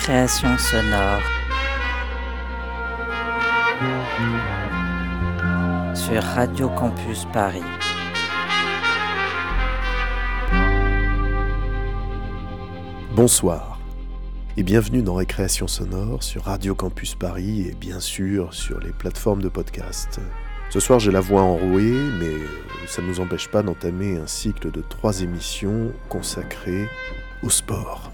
Récréation sonore. Sur Radio Campus Paris. Bonsoir et bienvenue dans Récréation sonore sur Radio Campus Paris et bien sûr sur les plateformes de podcast. Ce soir j'ai la voix enrouée mais ça ne nous empêche pas d'entamer un cycle de trois émissions consacrées au sport.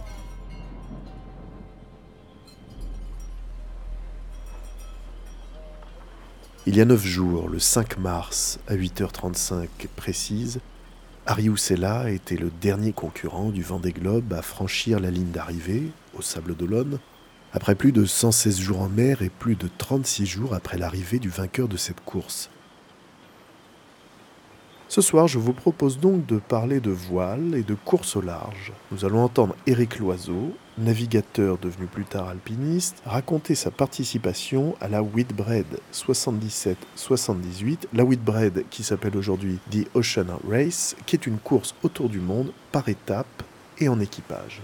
Il y a neuf jours, le 5 mars à 8h35 précise, Arius Ella était le dernier concurrent du Vendée Globe à franchir la ligne d'arrivée, au Sable d'Olonne, après plus de 116 jours en mer et plus de 36 jours après l'arrivée du vainqueur de cette course. Ce soir, je vous propose donc de parler de voile et de course au large. Nous allons entendre Éric Loiseau, navigateur devenu plus tard alpiniste, raconter sa participation à la Whitbread 77-78, la Whitbread qui s'appelle aujourd'hui The Ocean Race, qui est une course autour du monde par étapes et en équipage.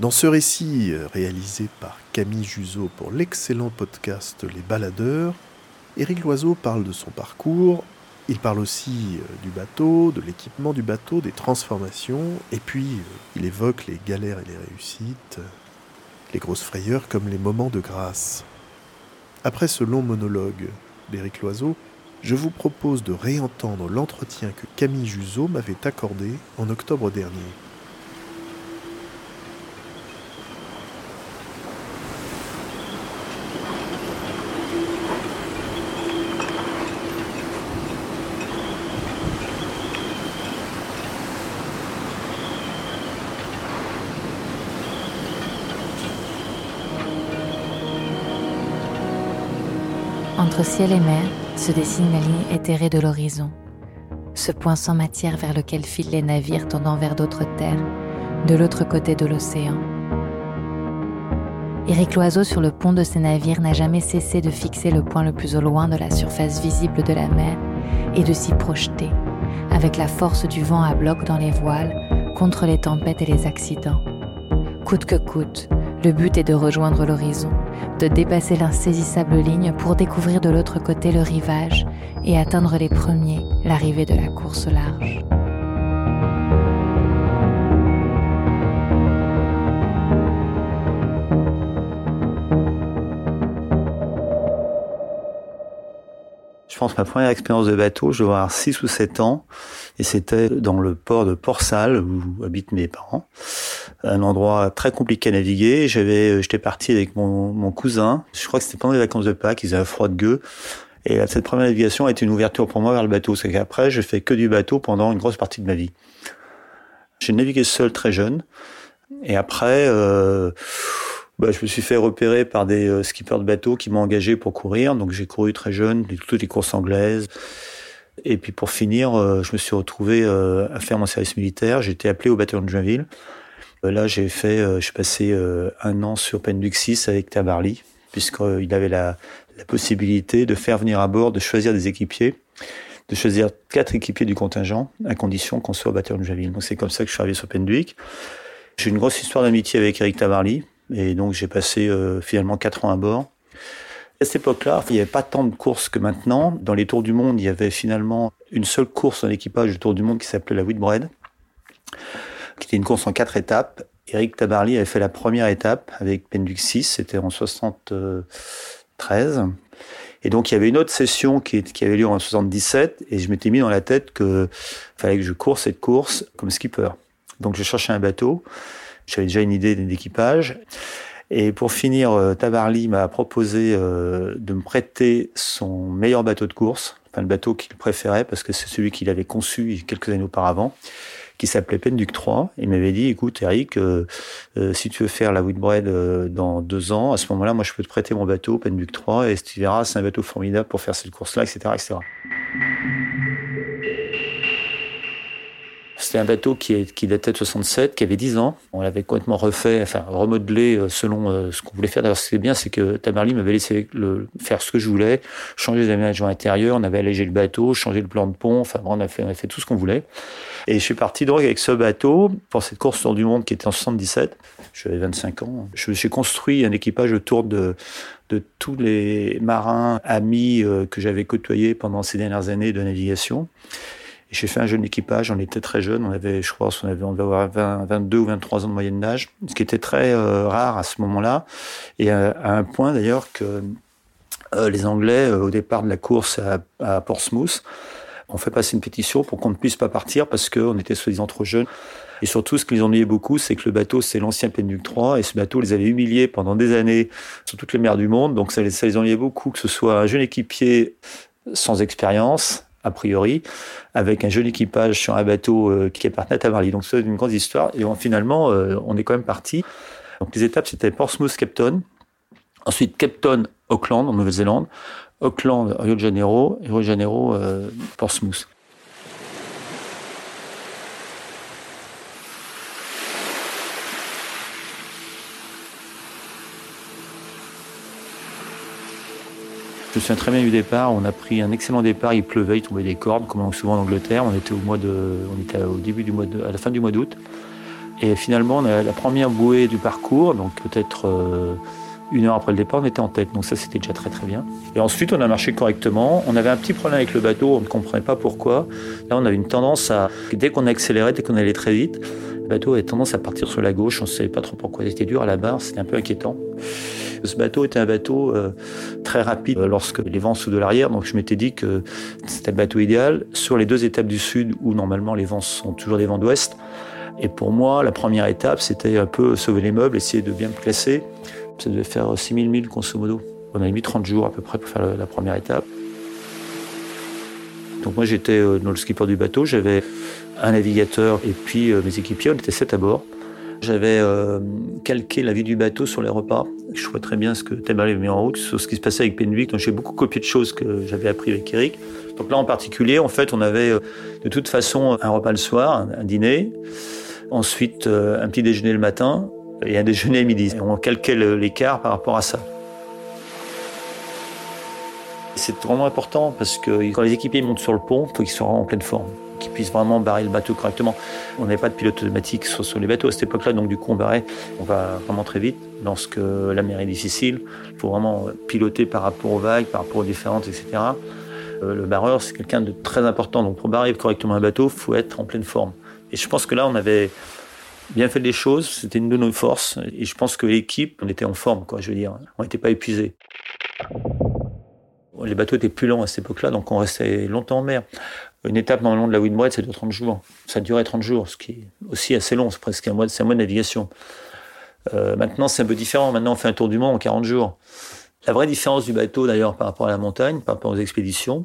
Dans ce récit réalisé par Camille Juseau pour l'excellent podcast Les Baladeurs, Éric Loiseau parle de son parcours, il parle aussi euh, du bateau, de l'équipement du bateau, des transformations, et puis euh, il évoque les galères et les réussites, euh, les grosses frayeurs comme les moments de grâce. Après ce long monologue d'Éric Loiseau, je vous propose de réentendre l'entretien que Camille Juseau m'avait accordé en octobre dernier. Entre ciel et mer se dessine la ligne éthérée de l'horizon, ce point sans matière vers lequel filent les navires tendant vers d'autres terres, de l'autre côté de l'océan. Éric Loiseau sur le pont de ces navires n'a jamais cessé de fixer le point le plus au loin de la surface visible de la mer et de s'y projeter, avec la force du vent à bloc dans les voiles, contre les tempêtes et les accidents. Coûte que coûte, le but est de rejoindre l'horizon, de dépasser l'insaisissable ligne pour découvrir de l'autre côté le rivage et atteindre les premiers l'arrivée de la course large. Je pense que ma première expérience de bateau, je dois avoir 6 ou 7 ans, et c'était dans le port de Port-Salle, où habitent mes parents. Un endroit très compliqué à naviguer. J'avais, j'étais parti avec mon, mon cousin. Je crois que c'était pendant les vacances de Pâques, ils avaient froid de gueux. Et cette première navigation a été une ouverture pour moi vers le bateau. C'est qu'après, je fais que du bateau pendant une grosse partie de ma vie. J'ai navigué seul très jeune. Et après, euh, bah, je me suis fait repérer par des euh, skippers de bateau qui m'ont engagé pour courir. Donc j'ai couru très jeune, toutes les courses anglaises. Et puis pour finir, euh, je me suis retrouvé euh, à faire mon service militaire. J'ai été appelé au bataillon de Joinville. Euh, là, j'ai fait, euh, je suis passé euh, un an sur Penduc 6 avec Tabarly, puisqu'il avait la, possibilité de faire venir à bord, de choisir des équipiers, de choisir quatre équipiers du contingent, à condition qu'on soit au bataillon de Joinville. Donc c'est comme ça que je suis arrivé sur Penduic. J'ai une grosse histoire d'amitié avec Eric Tabarly, et donc j'ai passé finalement quatre ans à bord. À cette époque-là, il n'y avait pas tant de courses que maintenant. Dans les Tours du Monde, il y avait finalement une seule course en équipage du Tour du Monde qui s'appelait la Whitbread, qui était une course en quatre étapes. Eric Tabarly avait fait la première étape avec Penduc 6, c'était en 73. Et donc il y avait une autre session qui, avait lieu en 77, et je m'étais mis dans la tête que fallait que je cours cette course comme skipper. Donc je cherchais un bateau, j'avais déjà une idée d'équipage. Et pour finir, euh, Tabarly m'a proposé euh, de me prêter son meilleur bateau de course, enfin le bateau qu'il préférait parce que c'est celui qu'il avait conçu quelques années auparavant, qui s'appelait Penduc 3. Il m'avait dit, écoute Eric, euh, euh, si tu veux faire la Whitbread euh, dans deux ans, à ce moment-là, moi je peux te prêter mon bateau Penduc 3 et tu verras, c'est un bateau formidable pour faire cette course-là, etc., etc. C'était un bateau qui, est, qui datait de 67, qui avait 10 ans. On l'avait complètement refait, enfin remodelé euh, selon ce qu'on voulait faire. D'ailleurs, ce qui est bien, c'est que Tamerly m'avait laissé le, faire ce que je voulais, changer les aménagements intérieurs, on avait allégé le bateau, changé le plan de pont, enfin on a on a fait tout ce qu'on voulait. Et je suis parti donc avec ce bateau pour cette course autour du monde qui était en 77. J'avais 25 ans. Je me suis construit un équipage autour de, tous les marins amis euh, que j'avais côtoyés pendant ces dernières années de navigation. J'ai fait un jeune équipage, on était très jeune, on avait, je crois, on avait, on devait avoir 20, 22 ou 23 ans de moyenne d'âge, ce qui était très euh, rare à ce moment-là, et à, à un point d'ailleurs que euh, les Anglais, euh, au départ de la course à Portsmouth, ont fait passer une pétition pour qu'on ne puisse pas partir parce qu'on était soi-disant trop jeunes. Et surtout, ce qui les ennuyait beaucoup, c'est que le bateau, c'est l'ancien Penduc 3, et ce bateau les avait humiliés pendant des années sur toutes les mers du monde. Donc ça les, ça les ennuyait beaucoup que ce soit un jeune équipier sans expérience, a priori, avec un jeune équipage sur un bateau euh, qui appartenait à Tamarly. Donc c'est une grande histoire. Et on, finalement, euh, on est quand même parti. Donc les étapes, c'était Portsmouth, Capton, ensuite Capton, Auckland, en Nouvelle-Zélande, Auckland, Rio de Janeiro, Rio de Janeiro, euh, Portsmouth. Je me souviens très bien du départ. On a pris un excellent départ. Il pleuvait, il tombait des cordes, comme souvent en Angleterre. On était au mois de, on était au début du mois de, à la fin du mois d'août. Et finalement, on a la première bouée du parcours, donc peut-être euh, une heure après le départ, on était en tête. Donc ça, c'était déjà très très bien. Et ensuite, on a marché correctement. On avait un petit problème avec le bateau. On ne comprenait pas pourquoi. Là, on avait une tendance à, dès qu'on accélérait, dès qu'on allait très vite, le bateau avait tendance à partir sur la gauche. On ne savait pas trop pourquoi. Il était dur à la barre. C'était un peu inquiétant. Ce bateau était un bateau euh, très rapide euh, lorsque les vents sous de l'arrière. Donc je m'étais dit que c'était le bateau idéal sur les deux étapes du sud où normalement les vents sont toujours des vents d'ouest. Et pour moi, la première étape, c'était un peu sauver les meubles, essayer de bien me placer. Ça devait faire 6000 milles, grosso modo. On a mis 30 jours à peu près pour faire la première étape. Donc moi, j'étais euh, dans le skipper du bateau. J'avais un navigateur et puis mes équipiers. On était sept à bord. J'avais euh, calqué la vie du bateau sur les repas. Je vois très bien ce que Tamerly avait mis en route, sur ce qui se passait avec Penwick. Donc j'ai beaucoup copié de choses que j'avais appris avec Eric. Donc là en particulier, en fait, on avait euh, de toute façon un repas le soir, un, dîner, ensuite euh, un petit déjeuner le matin et un déjeuner à midi. On calquait l'écart par rapport à ça. C'est vraiment important parce que quand les équipiers montent sur le pont, il faut qu'ils soient en pleine forme qui puisse vraiment barrer le bateau correctement. On n'avait pas de pilote automatique sur, sur les bateaux à cette époque-là, donc du coup on barrait. On va vraiment très vite lorsque la mer est difficile. Il faut vraiment piloter par rapport aux vagues, par rapport aux différentes, etc. Euh, le barreur, c'est quelqu'un de très important. Donc pour barrer correctement un bateau, il faut être en pleine forme. Et je pense que là, on avait bien fait les choses. C'était une de nos forces. Et je pense que l'équipe, on était en forme, quoi. Je veux dire, on n'était pas épuisé. Les bateaux étaient plus lents à cette époque-là, donc on restait longtemps en mer. Une étape normalement de la Windbread, c'est de 30 jours. Ça durait 30 jours, ce qui est aussi assez long, c'est presque un mois, un mois de navigation. Euh, maintenant, c'est un peu différent. Maintenant, on fait un tour du monde en 40 jours. La vraie différence du bateau, d'ailleurs, par rapport à la montagne, par rapport aux expéditions,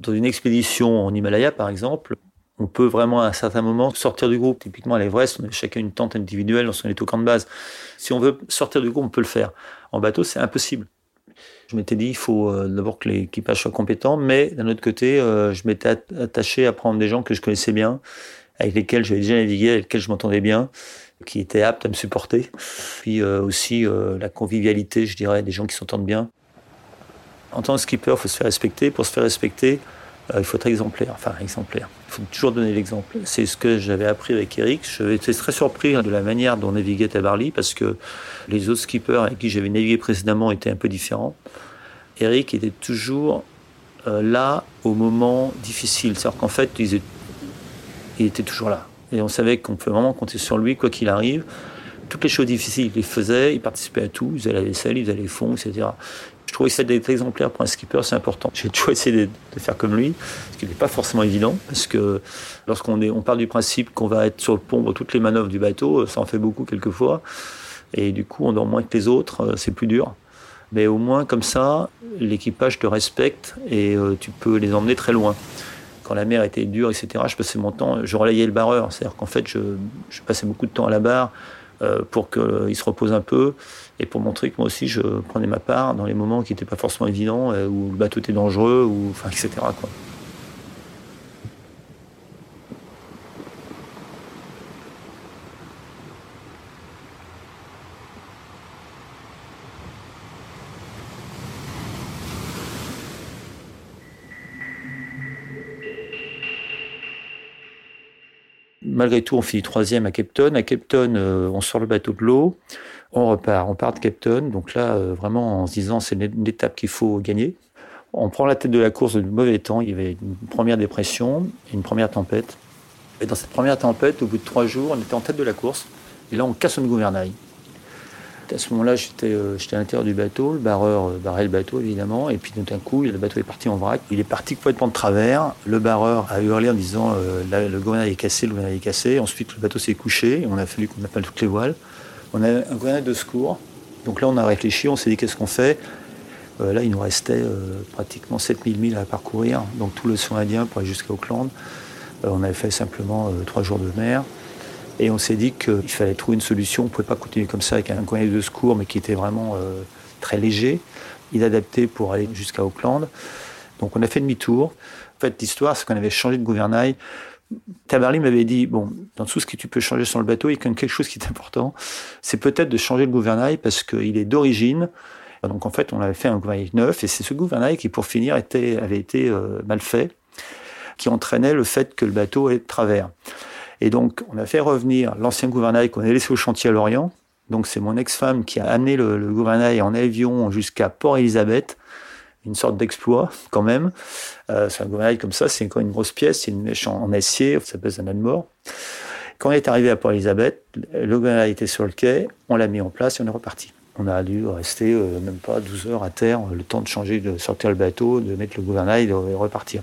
dans une expédition en Himalaya, par exemple, on peut vraiment à un certain moment sortir du groupe. Typiquement à l'Everest, on a chacun une tente individuelle lorsqu'on est au camp de base. Si on veut sortir du groupe, on peut le faire. En bateau, c'est impossible. Je m'étais dit, il faut euh, d'abord que l'équipage soit compétent, mais d'un autre côté, euh, je m'étais attaché à prendre des gens que je connaissais bien, avec lesquels j'avais déjà navigué, avec lesquels je m'entendais bien, qui étaient aptes à me supporter. Puis euh, aussi la convivialité, je dirais, des gens qui s'entendent bien. En tant que skipper, il faut se faire respecter. Pour se faire respecter, il faut être exemplaire. Enfin, exemplaire. Il faut toujours donner l'exemple. C'est ce que j'avais appris avec Eric. J'étais très surpris de la manière dont naviguait Tabarly parce que les autres skippers avec qui j'avais navigué précédemment étaient un peu différents. Eric était toujours euh, là au moment difficile. C'est-à-dire qu'en fait, il était toujours là. Et on savait qu'on pouvait vraiment compter sur lui, quoi qu'il arrive. Toutes les choses difficiles, il les faisait, il participait à tout, il faisait la vaisselle, il faisait les fonds, etc. Je trouvais que d'être exemplaire pour un skipper, c'est important. J'ai toujours essayé de, faire comme lui, ce qui n'est pas forcément évident, parce que lorsqu'on on part du principe qu'on va être sur le pont pour toutes les manœuvres du bateau, ça en fait beaucoup quelquefois, et du coup on dort moins que les autres, euh, c'est plus dur. Mais au moins comme ça, l'équipage te respecte et euh, tu peux les emmener très loin. quand la mer était dure, etc., je passais mon temps, je relayais le barreur. C'est-à-dire qu'en fait, je, passais beaucoup de temps à la barre pour qu'il se repose un peu et pour montrer que moi aussi, je prenais ma part dans les moments qui n'étaient pas forcément évidents, euh, où le bateau était dangereux, ou, enfin, etc. Quoi. Malgré tout, on finit troisième à Cape. À Cape Town, euh, on sort le bateau de l'eau, on repart, on part de Cape. Donc là, euh, vraiment, en se disant, c'est une étape qu'il faut gagner. On prend la tête de la course de mauvais temps. Il y avait une première dépression, une première tempête. Et dans cette première tempête, au bout de trois jours, on était en tête de la course. Et là, on casse une gouvernail. À ce moment-là, j'étais euh, à l'intérieur du bateau, le barreur euh, barrait le bateau évidemment, et puis d'un coup, le bateau est parti en vrac. Il est parti complètement de travers. Le barreur a hurlé en disant euh, le gouvernail est cassé, le gouvernail est cassé. Ensuite, le bateau s'est couché, on a fallu qu'on appelle toutes les voiles. On a un gouvernail de secours. Donc là, on a réfléchi, on s'est dit qu'est-ce qu'on fait? Là, il nous restait pratiquement 7000 milles à parcourir, donc tout le son indien pour aller jusqu'à Auckland. on avait fait simplement trois jours de mer. Et on s'est dit qu'il fallait trouver une solution. On ne pouvait pas continuer comme ça avec un gouvernail de secours, mais qui était vraiment euh, très léger, inadapté pour aller jusqu'à Auckland. Donc on a fait demi-tour. En fait, l'histoire, c'est qu'on avait changé de gouvernail. Tabarly m'avait dit, bon, dans tout ce que tu peux changer sur le bateau, il y a quelque chose qui est important. C'est peut-être de changer le gouvernail parce qu'il est d'origine. Donc en fait, on avait fait un gouvernail neuf et c'est ce gouvernail qui, pour finir, était, avait été euh, mal fait, qui entraînait le fait que le bateau est de travers. Et donc, on a fait revenir l'ancien gouvernail qu'on a laissé au chantier à Lorient. Donc, c'est mon ex-femme qui a amené le, gouvernail en avion jusqu'à Port-Élisabeth. Une sorte d'exploit, quand même. Euh, c'est un gouvernail comme ça, c'est encore une grosse pièce, c'est une mèche en, acier, ça pèse un âne mort. Quand on est arrivé à Port-Élisabeth, le gouvernail était sur le quai, on l'a mis en place et on est reparti. On a dû rester euh, même pas 12 heures à terre, le temps de changer, de sortir le bateau, de mettre le gouvernail et de repartir.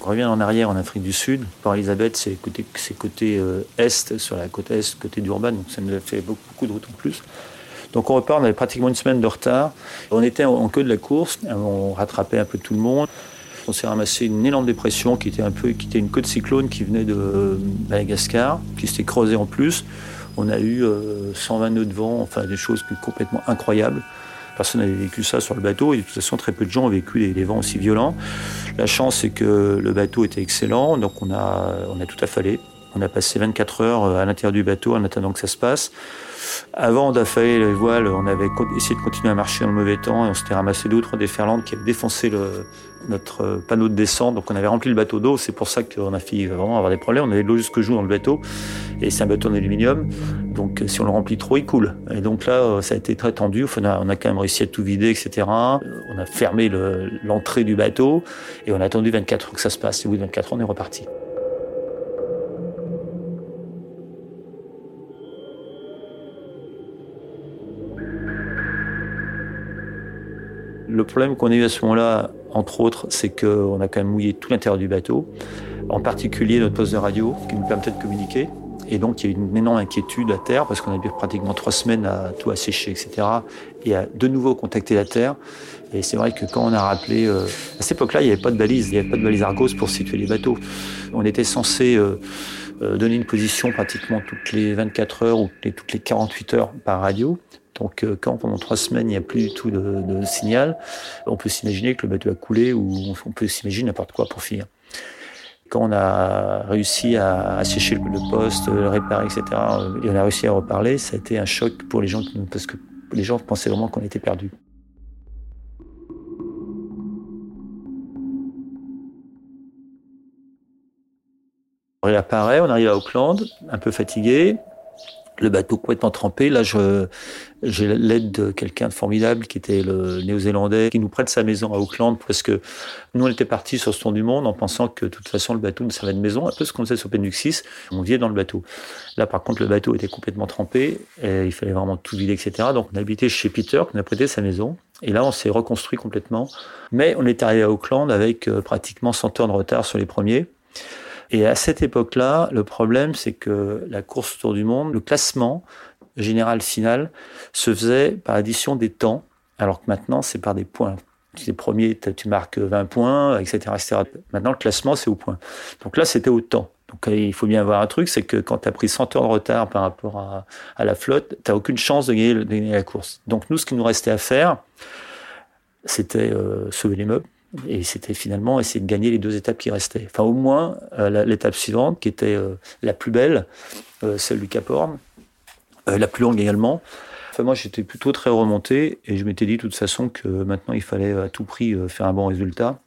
On revient en arrière en Afrique du Sud, Port Elizabeth, c'est côté, côté euh, est, sur la côte est, côté d'Urban, donc ça nous a fait beaucoup, de route en plus. Donc on repart, on avait pratiquement une semaine de retard. On était en, queue de la course, on rattrapait un peu tout le monde. On s'est ramassé une énorme dépression qui était un peu, qui était une côte cyclone qui venait de Madagascar, qui s'était creusée en plus. On a eu 120 euh, nœuds de vent, enfin des choses complètement incroyables. Personne n'avait vécu ça sur le bateau et de toute façon très peu de gens ont vécu des, vents aussi violents. La chance c'est que le bateau était excellent, donc on a, on a tout affalé. On a passé 24 heures euh, à l'intérieur du bateau en attendant que ça se passe. Avant d'affaler les voiles, on avait essayé de continuer à marcher dans le mauvais temps et on s'était ramassé d'autres déferlantes qui avaient défoncé notre euh, panneau de descente. Donc on avait rempli le bateau d'eau. C'est pour ça qu'on a failli vraiment avoir des problèmes. On avait de l'eau jusque jour dans le bateau et c'est un bateau en aluminium. Donc si on le remplit trop, il coule. Et donc là, euh, ça a été très tendu. on, a, on a quand même réussi à tout vider, etc. On a fermé l'entrée du bateau et on a attendu 24 heures que ça se passe. Et au bout de 24 heures, on est reparti. Le problème qu'on a eu à ce moment-là, entre autres, c'est qu'on a quand même mouillé tout l'intérieur du bateau, en particulier notre poste de radio qui nous permettait de communiquer. Et donc, il y a eu une énorme inquiétude à terre parce qu'on a dû pratiquement trois semaines à tout assécher, etc. Et à de nouveau contacter la terre. Et c'est vrai que quand on a rappelé, euh, à cette époque-là, il n'y avait pas de balise, il n'y avait pas de balise Argos pour situer les bateaux. On était censé euh, euh, donner une position pratiquement toutes les 24 heures ou toutes les 48 heures par radio. Donc euh, quand pendant trois semaines il n'y a plus du tout de, signal, on peut s'imaginer que le bateau a coulé ou on peut s'imaginer n'importe quoi pour finir. Quand on a réussi à assécher le poste, le réparer, etc., et on a réussi à reparler, ça a été un choc pour les gens parce que les gens pensaient vraiment qu'on était perdus. On réapparaît, on arrive à Auckland, un peu fatigué, le bateau complètement trempé. Là, je, j'ai l'aide de quelqu'un de formidable qui était le néo-zélandais, qui nous prête sa maison à Auckland parce que nous, on était partis sur ce tour du monde en pensant que de toute façon, le bateau ne servait de maison. Un peu ce qu'on faisait sur Penuxis, on vivait dans le bateau. Là, par contre, le bateau était complètement trempé et il fallait vraiment tout vider, etc. Donc, on habitait chez Peter, qui nous a prêté sa maison. Et là, on s'est reconstruit complètement. Mais on est arrivé à Auckland avec euh, pratiquement 100 heures de retard sur les premiers. Et à cette époque-là, le problème, c'est que la course autour du monde, le classement général final se faisait par addition des temps, alors que maintenant, c'est par des points. Les premiers, tu marques 20 points, etc., etc. Maintenant, le classement, c'est au point. Donc là, c'était au temps. Donc il faut bien avoir un truc, c'est que quand tu as pris 100 heures de retard par rapport à, la flotte, tu n'as aucune chance de gagner, la course. Donc nous, ce qui nous restait à faire, c'était euh, sauver les meubles. Et c'était finalement essayer de gagner les deux étapes qui restaient. Enfin, au moins, euh, l'étape suivante, qui était euh, la plus belle, celle du Cap Horn, la plus longue également. Enfin, moi, j'étais plutôt très remonté et je m'étais dit de toute façon que maintenant, il fallait à tout prix faire un bon résultat.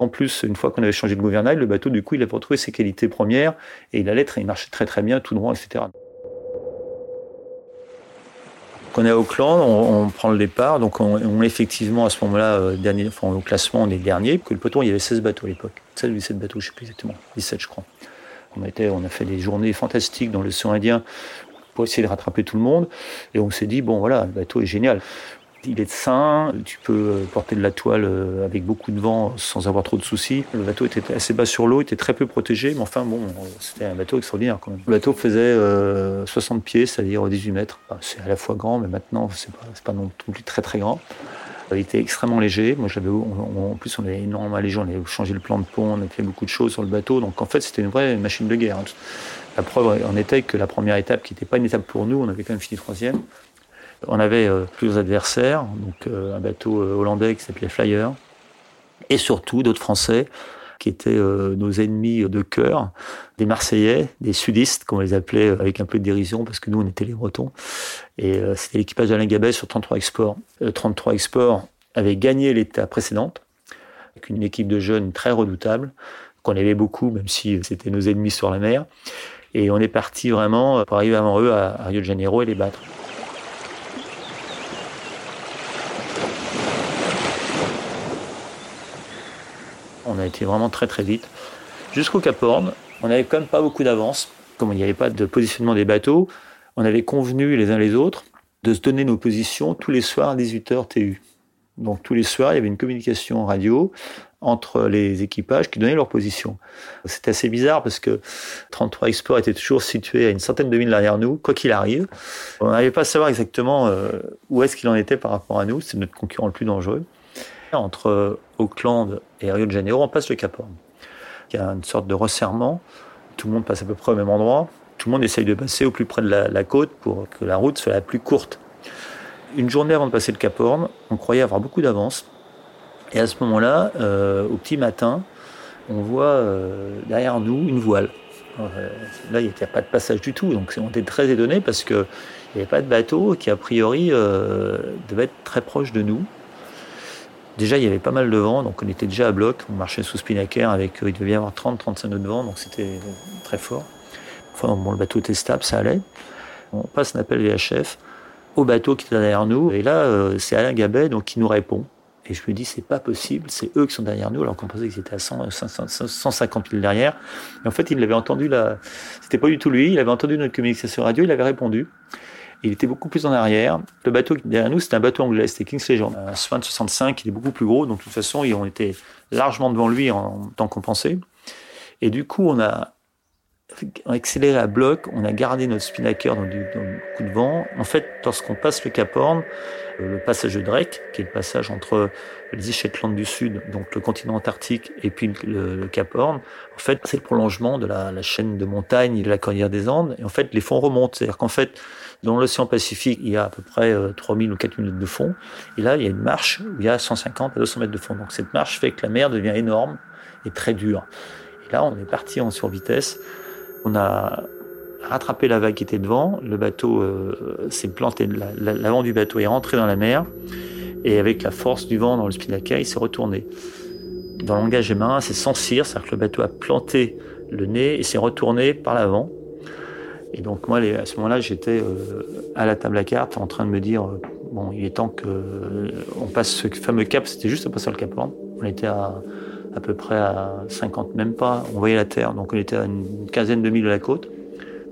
En plus, une fois qu'on avait changé de gouvernail, le bateau, du coup, il avait retrouvé ses qualités premières et il allait il marchait très très bien, tout droit, etc. Quand on est à Auckland, on, prend le départ, donc on, est effectivement à ce moment-là, euh, dernier, au classement, on est dernier. Que le peloton, il y avait 16 bateaux à l'époque. 16 ou 17 bateaux, je ne sais plus exactement. 17, je crois. On, on a fait des journées fantastiques dans l'océan Indien pour essayer de rattraper tout le monde. Et on s'est dit, bon voilà, le bateau est génial. Il est sain, tu peux euh, porter de la toile euh, avec beaucoup de vent sans avoir trop de soucis. Le bateau était assez bas sur l'eau, était très peu protégé, mais enfin bon, c'était un bateau extraordinaire quand même. Le bateau faisait 60 euh, pieds, c'est-à-dire 18 mètres. c'est à la fois grand, mais maintenant c'est pas, pas non plus très très grand. Il était extrêmement léger. Moi, j'avais, en plus, on avait énormément allégé. On avait changé le plan de pont, on a fait beaucoup de choses sur le bateau. Donc, en fait, c'était une vraie machine de guerre. Hein. La preuve en était que la première étape, qui n'était pas une étape pour nous, on avait quand même fini troisième. On avait euh, plusieurs adversaires, donc euh, un bateau euh, hollandais qui s'appelait Flyer, et surtout d'autres Français qui étaient nos ennemis de cœur, des Marseillais, des sudistes, comme on les appelait avec un peu de dérision, parce que nous, on était les Bretons. Et c'était l'équipage d'Alain Gabet sur 33 Export. 33 Export avait gagné l'étape précédente, avec une équipe de jeunes très redoutable, qu'on aimait beaucoup, même si c'était nos ennemis sur la mer. Et on est parti vraiment pour arriver avant eux à Rio de Janeiro et les battre. On a été vraiment très très vite. Jusqu'au Cap Horn, on n'avait quand même pas beaucoup d'avance. Comme il n'y avait pas de positionnement des bateaux, on avait convenu les uns les autres de se donner nos positions tous les soirs à 18h TU. Donc tous les soirs, il y avait une communication radio entre les équipages qui donnaient leur position. C'était assez bizarre parce que 33 Export était toujours situé à une centaine de milles derrière nous, quoi qu'il arrive. On n'arrivait pas à savoir exactement euh, où est-ce qu'il en était par rapport à nous. C'est notre concurrent le plus dangereux. Entre Auckland et Rio de Janeiro, on passe le Cap Horn. Il y a une sorte de resserrement. Tout le monde passe à peu près au même endroit. Tout le monde essaye de passer au plus près de la, côte pour que la route soit la plus courte. Une journée avant de passer le Cap Horn, on croyait avoir beaucoup d'avance. Et à ce moment-là, euh, au petit matin, on voit euh, derrière nous une voile. Euh, là, il n'y a pas de passage du tout. Donc, on était très étonnés parce qu'il n'y avait pas de bateau qui, a priori, devait être très proche de nous. Déjà, il y avait pas mal de vent, donc on était déjà à bloc. On marchait sous spinnaker avec, euh, il devait y avoir 30-35 nœuds de vent, donc c'était très fort. Enfin, bon, le bateau était stable, ça allait. On passe un appel VHF au bateau qui était derrière nous, et là, euh, c'est Alain Gabet donc, qui nous répond. Et je me dis, c'est pas possible, c'est eux qui sont derrière nous, alors qu'on pensait qu'ils étaient à 100, 150 000 derrière. Et en fait, il avait entendu la. C'était pas du tout lui, il avait entendu notre communication radio, il avait répondu. Il était beaucoup plus en arrière. Le bateau derrière nous, c'était un bateau anglais, c'était King's Legend. Un Swan 65, il est beaucoup plus gros, donc de toute façon, ils ont été largement devant lui en temps compensé. Et du coup, on a accéléré à bloc, on a gardé notre spinnaker dans du, coup de vent. En fait, lorsqu'on passe le Cap Horn, euh, le passage de Drake, qui est le passage entre les Shetland du Sud, donc le continent antarctique, et puis le, Cap Horn, en fait, c'est le prolongement de la, chaîne de montagnes de la cordillère des Andes. Et en fait, les fonds remontent. C'est-à-dire qu'en fait, dans l'océan Pacifique, il y a à peu près 3000 euh, ou 4000 mètres de fond. Et là, il y a une marche où il y a 150 à 200 mètres de fond. Donc cette marche fait que la mer devient énorme et très dure. Et là, on est parti en survitesse. On a rattrapé la vague qui était devant. Le bateau euh, s'est planté, l'avant du bateau est rentré dans la mer. Et avec la force du vent dans le spinnaker, il s'est retourné. Dans le langage marin, c'est sans cire, c'est-à-dire que le bateau a planté le nez et s'est retourné par l'avant. Et donc moi, à ce moment-là, j'étais euh, à la table à cartes en train de me dire, euh, bon, il est temps que euh, passe ce fameux cap, c'était juste à passer le cap Horn. On était à, à peu près à 50, même pas, on voyait la terre, donc on était à une quinzaine de milles de la côte,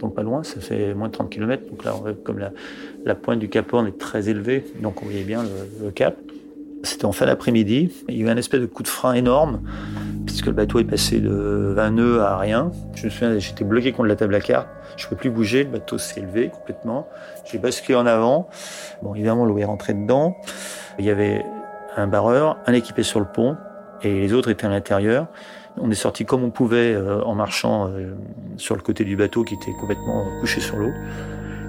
donc pas loin, ça fait moins de 30 km. Donc là, comme la, la, pointe du cap Horn est très élevée, donc on voyait bien le, le cap. C'était en fin d'après-midi, il y a eu un espèce de coup de frein énorme, parce que le bateau est passé de 20 nœuds à rien. Je me souviens, j'étais bloqué contre la table à cartes. Je ne pouvais plus bouger, le bateau s'est élevé complètement. J'ai basculé en avant. Bon, évidemment, l'eau est rentrée dedans. Il y avait un barreur, un équipé sur le pont, et les autres étaient à l'intérieur. On est sorti comme on pouvait euh, en marchant euh, sur le côté du bateau qui était complètement couché sur l'eau.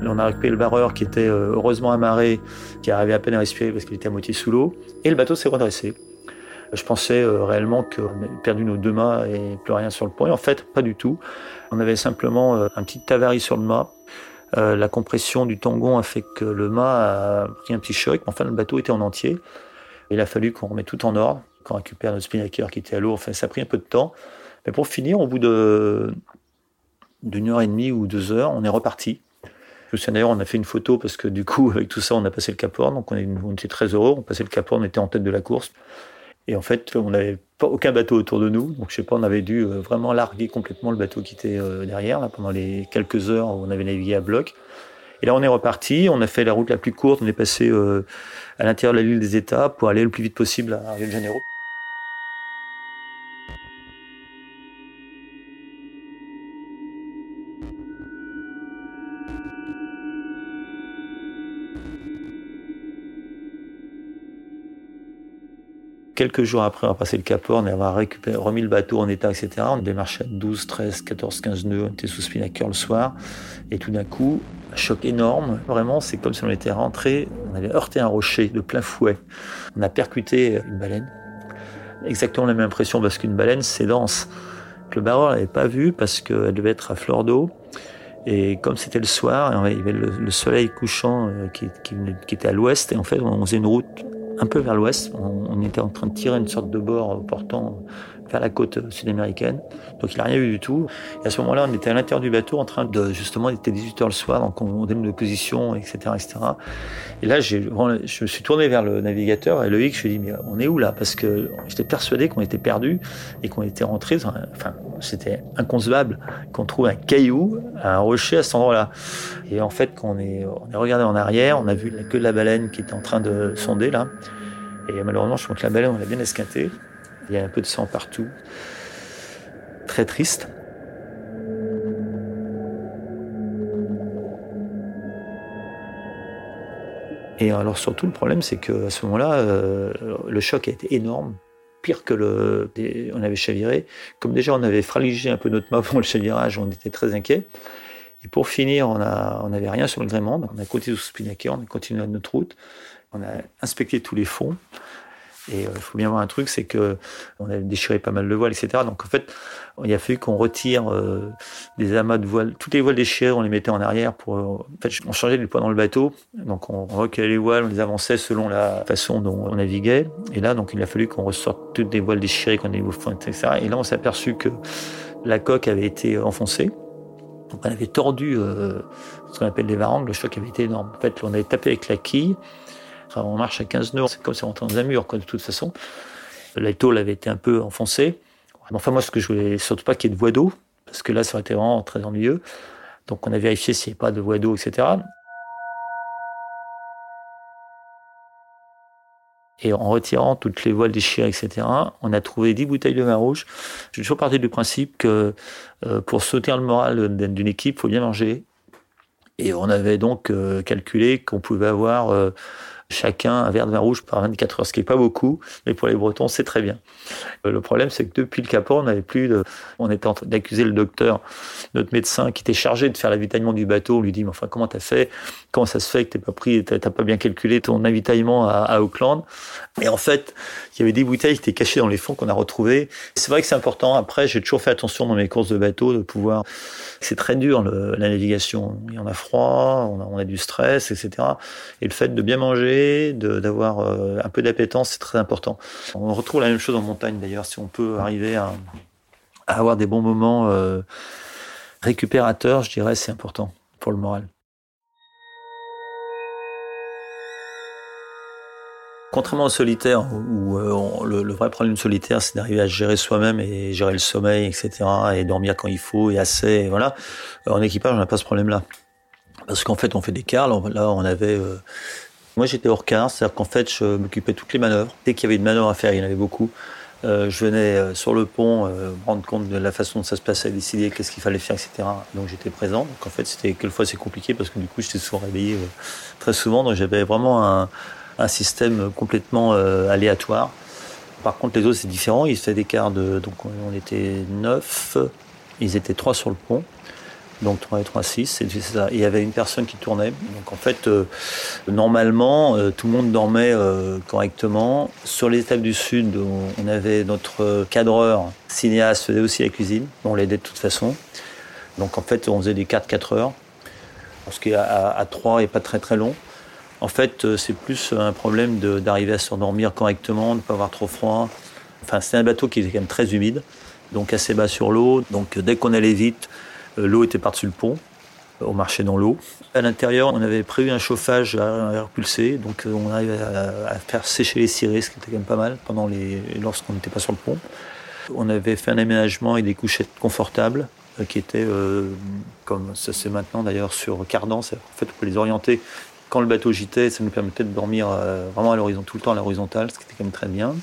On a récupéré le barreur qui était euh, heureusement amarré, qui arrivait à peine à respirer parce qu'il était à moitié sous l'eau. Et le bateau s'est redressé. Je pensais réellement qu'on avait perdu nos deux mâts et plus rien sur le pont. Et en fait, pas du tout. On avait simplement un petit avarie sur le mât. la compression du tangon a fait que le mât a pris un petit choc. Enfin, le bateau était en entier. Il a fallu qu'on remette tout en ordre qu'on récupère notre spinnaker qui était à l'eau. Enfin, ça a pris un peu de temps. Mais pour finir, au bout de d'une heure et demie ou deux heures, on est reparti. Je d'ailleurs, on a fait une photo parce que du coup, avec tout ça, on a passé le Cap. Donc on, était très heureux. On passait le Cap on était en tête de la course. Et en fait, on n'avait aucun bateau autour de nous. Donc je sais pas, on avait dû euh, vraiment larguer complètement le bateau qui était euh, derrière là, pendant les quelques heures où on avait navigué à bloc. Et là, on est reparti. On a fait la route la plus courte. On est passé euh, à l'intérieur de l'île des États pour aller le plus vite possible à Rio de Janeiro. Quelques jours après avoir passé le Cap Horn et avoir remis le bateau en état, etc., on démarchait à 12, 13, 14, 15 nœuds, on était sous spinnaker le soir, et tout d'un coup, un choc énorme, vraiment, c'est comme si on était rentré, on avait heurté un rocher de plein fouet, on a percuté une baleine, exactement la même impression, parce qu'une baleine, c'est dense. Le barreur l'avait pas vu parce qu'elle devait être à fleur d'eau, et comme c'était le soir, il y avait le, soleil couchant euh, qui était à l'ouest, et en fait, on faisait une route un peu vers l'ouest. On, était en train de tirer une sorte de bord portant vers la côte sud-américaine. Donc il n'a rien vu du tout. Et à ce moment-là, on était à l'intérieur du bateau en train de, justement, il était 18h le soir, donc on donne nos positions, etc., etc. Et là, je me suis tourné vers le navigateur et Loïc, je lui ai dit, mais on est où là? Parce que j'étais persuadé qu'on était perdu et qu'on était rentré, enfin, c'était inconcevable qu'on trouve un caillou, un rocher à cet endroit-là. Et en fait, quand on est, on est regardé en arrière, on a vu la queue de la baleine qui était en train de sonder là. Et malheureusement, je crois que la baleine, on l'a bien esquinté. Il y a un peu de sang partout. Très triste. Et alors surtout le problème, c'est qu'à ce moment-là, euh, le choc a été énorme, pire que le, on avait chaviré. Comme déjà on avait fragilisé un peu notre mât pour le chavirage, on était très inquiets. Et pour finir, on n'avait rien sur le gréement, on a continué sous Spinnaker, on a continué notre route, on a inspecté tous les fonds. Et il euh, faut bien voir un truc, c'est que on a déchiré pas mal de voiles, etc. Donc en fait, il a fallu qu'on retire euh, des amas de voiles, toutes les voiles déchirées, on les mettait en arrière pour. en fait, on changeait les poids dans le bateau, donc on reculait les voiles, on les avançait selon la façon dont on naviguait. Et là, donc il a fallu qu'on ressorte toutes les voiles déchirées qu'on fond, etc. Et là, on s'est aperçu que la coque avait été enfoncée. Donc on avait tordu euh, ce qu'on appelle des varangues, le choc avait été énorme. En fait, on avait tapé avec la quille on marche à 15 nœuds, c'est comme si on rentrait dans un mur, de toute façon. La tôle avait été un peu enfoncée. Enfin, moi, ce que je voulais surtout pas qu'il y ait de voie d'eau, parce que là, ça aurait été vraiment très ennuyeux. Donc, on a vérifié s'il n'y avait pas de voie d'eau, etc. Et en retirant toutes les voiles déchirées, etc., on a trouvé 10 bouteilles de vin rouge. J'ai toujours parti du principe que euh, pour soutenir le moral d'une équipe, il faut bien manger. Et on avait donc euh, calculé qu'on pouvait avoir euh, chacun un verre de vin rouge par 24 heures, ce qui n'est pas beaucoup, mais pour les Bretons, c'est très bien. Euh, le problème, c'est que depuis le Capot, on n'avait plus de... On était en train d'accuser le docteur, notre médecin, qui était chargé de faire l'avitaillement du bateau. On lui dit, mais enfin, comment t'as fait? Comment ça se fait que t'es pas pris, t'as pas bien calculé ton avitaillement à, Auckland? Et en fait, il y avait des bouteilles qui étaient cachées dans les fonds qu'on a retrouvées. C'est vrai que c'est important. Après, j'ai toujours fait attention dans mes courses de bateau de pouvoir... C'est très dur, la navigation. Il y en a froid, on a du stress, etc. Et le fait de bien manger, d'avoir euh, un peu d'appétence, c'est très important. On retrouve la même chose en montagne d'ailleurs, si on peut arriver à, avoir des bons moments euh, récupérateurs, je dirais, c'est important pour le moral. Contrairement au solitaire, où euh, le, vrai problème solitaire, c'est d'arriver à gérer soi-même et gérer le sommeil, etc., et dormir quand il faut et assez, voilà. En équipage, on n'a pas ce problème-là. Parce qu'en fait, on fait des quarts. Là, on avait moi, j'étais hors quart, c'est-à-dire qu'en fait, je m'occupais de toutes les manœuvres. Dès qu'il y avait une manœuvre à faire, il y en avait beaucoup. Euh, je venais euh, sur le pont euh, rendre compte de la façon dont ça se passait, décider qu'est-ce qu'il fallait faire, etc. Donc j'étais présent. Donc en fait, c'était quelquefois c'est compliqué parce que du coup, j'étais souvent réveillé euh, très souvent. Donc j'avais vraiment un, un système complètement aléatoire. Par contre, les autres, c'est différent. Ils faisaient des quarts de. Donc on était neuf. Ils étaient trois sur le pont. Donc 3 et 3, 6, c'est c'est ça. Et il y avait une personne qui tournait. Donc en fait, euh, normalement, euh, tout le monde dormait euh, correctement. Sur les étapes du Sud, on, avait notre cadreur, cinéaste, faisait aussi la cuisine. On l'aidait de toute façon. Donc en fait, on faisait des 4-4 heures. Ce qui à, à 3 est pas très très long. En fait, c'est plus un problème d'arriver à s'endormir correctement, de ne pas avoir trop froid. Enfin, c'était un bateau qui était quand même très humide, donc assez bas sur l'eau. Donc dès qu'on allait vite, l'eau était par-dessus le pont. On marchait dans l'eau. À l'intérieur, on avait prévu un chauffage à air pulsé, donc euh, on arrivait à, faire sécher les cirés, ce qui était quand même pas mal pendant les, lorsqu'on n'était pas sur le pont. On avait fait un aménagement et des couchettes confortables euh, qui étaient, euh, comme ça c'est maintenant d'ailleurs, sur cardan. En fait, on peut les orienter quand le bateau gîtait. Ça nous permettait de dormir euh, vraiment à l'horizon, tout le temps à l'horizontale, ce qui était quand même très bien.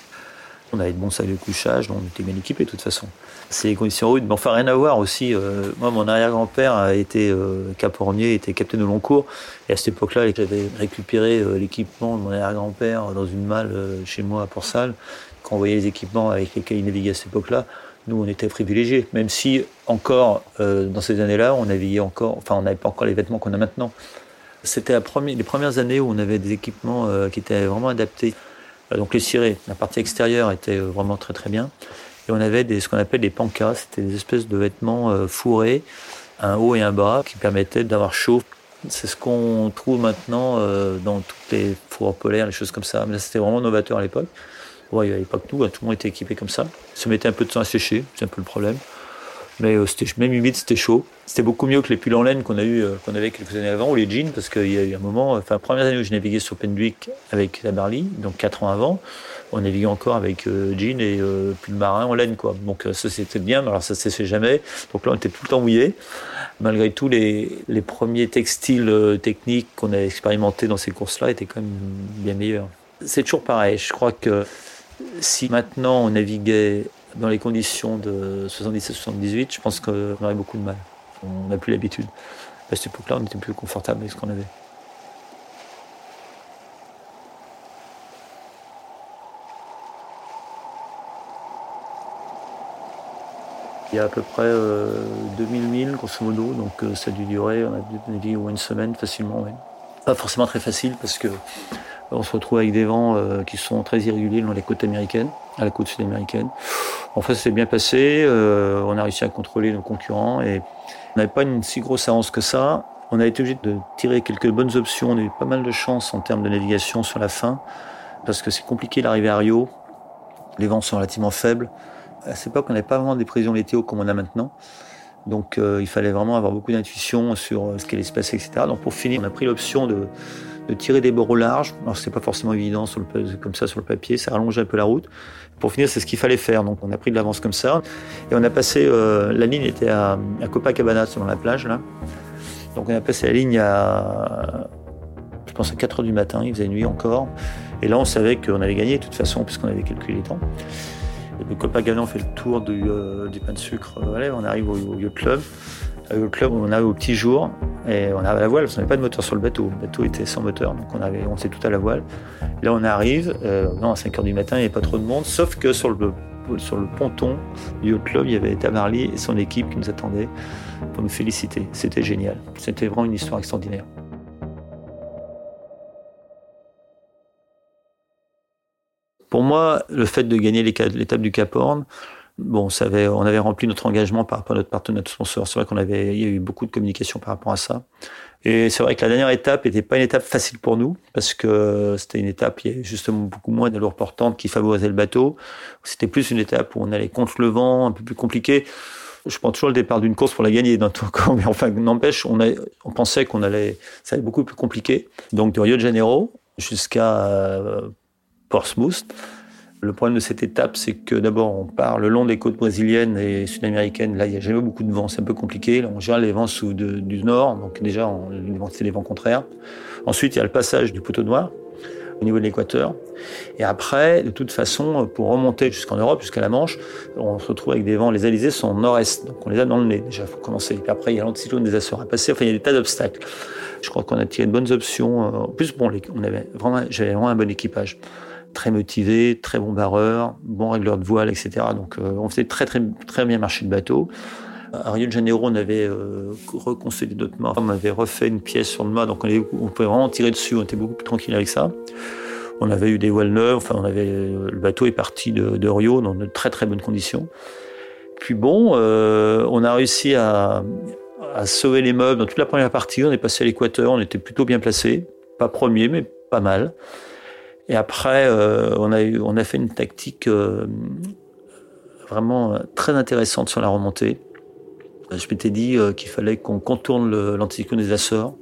On avait de bons sacs de couchage, on était bien équipés de toute façon. C'est les conditions rudes. Mais enfin, rien à voir aussi. euh, moi, mon arrière-grand-père a été euh, capornier, était capitaine de long cours. Et à cette époque-là, j'avais récupéré euh, l'équipement de mon arrière-grand-père dans une malle chez moi à Port-Salle. Quand on voyait les équipements avec lesquels il naviguait à cette époque-là, nous, on était privilégiés. Même si, encore, dans ces années-là, on naviguait encore, enfin, on n'avait pas encore les vêtements qu'on a maintenant. C'était les premières années où on avait des équipements qui étaient vraiment adaptés. Euh, donc les cirés, la partie extérieure était euh, vraiment très très bien. Et on avait des, ce qu'on appelle des pancas, c'était des espèces de vêtements euh, fourrés, un haut et un bas, qui permettaient d'avoir chaud. C'est ce qu'on trouve maintenant dans toutes les fourrures polaires, les choses comme ça. Mais c'était vraiment novateur à l'époque. Ouais, il n'y avait pas que tout, hein, tout le monde était équipé comme ça. Ça mettait un peu de temps à sécher, c'est un peu le problème. Mais euh, c'était même humide, c'était chaud. C'était beaucoup mieux que les pulls en laine euh, qu'on avait quelques années avant, ou les jeans, parce qu'il y a eu un moment, euh, enfin, première année où j'ai navigué sur Pendwick avec la Barley, donc quatre ans avant, on naviguait encore avec jeans et pull marin en laine, quoi. Donc ça c'était bien, mais alors ça se fait jamais. Donc là on était tout le temps mouillé. Malgré tout, les, les premiers textiles techniques qu'on a expérimentés dans ces courses-là étaient quand même bien meilleurs. C'est toujours pareil. Je crois que si maintenant on naviguait dans les conditions de 77-78, je pense qu'on aurait beaucoup de mal. On n'a plus l'habitude. À cette époque-là, on était plus confortable avec ce qu'on avait. Il y a à peu près euh, 2000 milles, grosso modo, donc euh, ça a dû durer, on a moins une semaine facilement. Pas forcément très facile parce que on se retrouve avec des vents euh, qui sont très irréguliers dans les côtes américaines, à la côte sud-américaine. En fait, ça s'est bien passé. euh, on a réussi à contrôler nos concurrents et on n'avait pas une si grosse avance que ça. On a été obligé de tirer quelques bonnes options. On a eu pas mal de chance en termes de navigation sur la fin parce que c'est compliqué d'arriver à Rio. Les vents sont relativement faibles. À cette époque, on n'avait pas vraiment des prévisions météo comme on a maintenant. Donc, euh, il fallait vraiment avoir beaucoup d'intuition sur euh, ce qui allait se etc. Donc, pour finir, on a pris l'option de, de tirer des bords au large. Alors, c'est pas forcément évident comme ça sur le papier, ça rallonge un peu la route. Pour finir, c'est ce qu'il fallait faire. Donc, on a pris de l'avance comme ça. Et on a passé, euh, la ligne était à, à Copacabana, selon la plage, là. Donc, on a passé la ligne à, je pense, à 4 heures du matin. Il faisait nuit encore. Et là, on savait qu'on allait gagner, de toute façon, puisqu'on avait calculé les temps. Et de Copacabana, on fait le tour du, euh, du pain de sucre. euh, on arrive au, au club. Au yacht club, on arrive au petit jour et on à la voile parce qu'on n'avait pas de moteur sur le bateau. Le bateau était sans moteur, donc on, avait, s'est tout à la voile. Là, on arrive, euh, non, à 5 heures du matin, il n'y avait pas trop de monde, sauf que sur le, ponton du club, il y avait Tamarly et son équipe qui nous attendaient pour nous féliciter. C'était génial. C'était vraiment une histoire extraordinaire. Pour moi, le fait de gagner l'étape du Cap Horn, bon, avait, on avait rempli notre engagement par rapport à notre partenaire, sponsor. C'est vrai qu'on avait, il y a eu beaucoup de communication par rapport à ça. Et c'est vrai que la dernière étape n'était pas une étape facile pour nous parce que c'était une étape qui est justement beaucoup moins de lourd portante qui favorisait le bateau. C'était plus une étape où on allait contre le vent, un peu plus compliqué. Je prends toujours le départ d'une course pour la gagner dans tout cas, mais enfin, n'empêche, on, on pensait qu'on allait, ça allait être beaucoup plus compliqué. Donc de Rio de Janeiro jusqu'à euh, Portsmouth. Le problème de cette étape, c'est que d'abord, on part le long des côtes brésiliennes et sud-américaines. Là, il n'y a jamais beaucoup de vent, c'est un peu compliqué. Là, on gère les vents sous du nord, donc déjà, c'est les vents contraires. Ensuite, il y a le passage du poteau noir. au niveau de l'équateur. Et après, de toute façon, pour remonter jusqu'en Europe, jusqu'à la Manche, on se retrouve avec des vents. Les alizés sont nord-est, donc on les a dans le nez. Déjà, il faut commencer. Et après, il y a l'anticyclone des Açores à passer. Enfin, il y a des tas d'obstacles. Je crois qu'on a tiré de bonnes options. En plus, bon, j'avais vraiment un bon équipage. Très motivé, très bon barreur, bon régleur de voile, etc. Donc, euh, on faisait très, très, très bien marcher le bateau. À Rio de Janeiro, on avait euh, reconstruit d'autres mâts. On avait refait une pièce sur le mât, donc on, on, pouvait vraiment tirer dessus. On était beaucoup plus tranquille avec ça. On avait eu des voiles neuves. Enfin, on avait le bateau est parti de, Rio dans de très très bonnes conditions. Puis bon, euh, on a réussi à sauver les meubles dans toute la première partie. On est passé à l'équateur, on était plutôt bien placé, pas premier, mais pas mal. Et après, euh, on, a eu, on a fait une tactique euh, vraiment très intéressante sur la remontée. Je m'étais dit euh, qu'il fallait qu'on contourne l'anticyclone des Açores.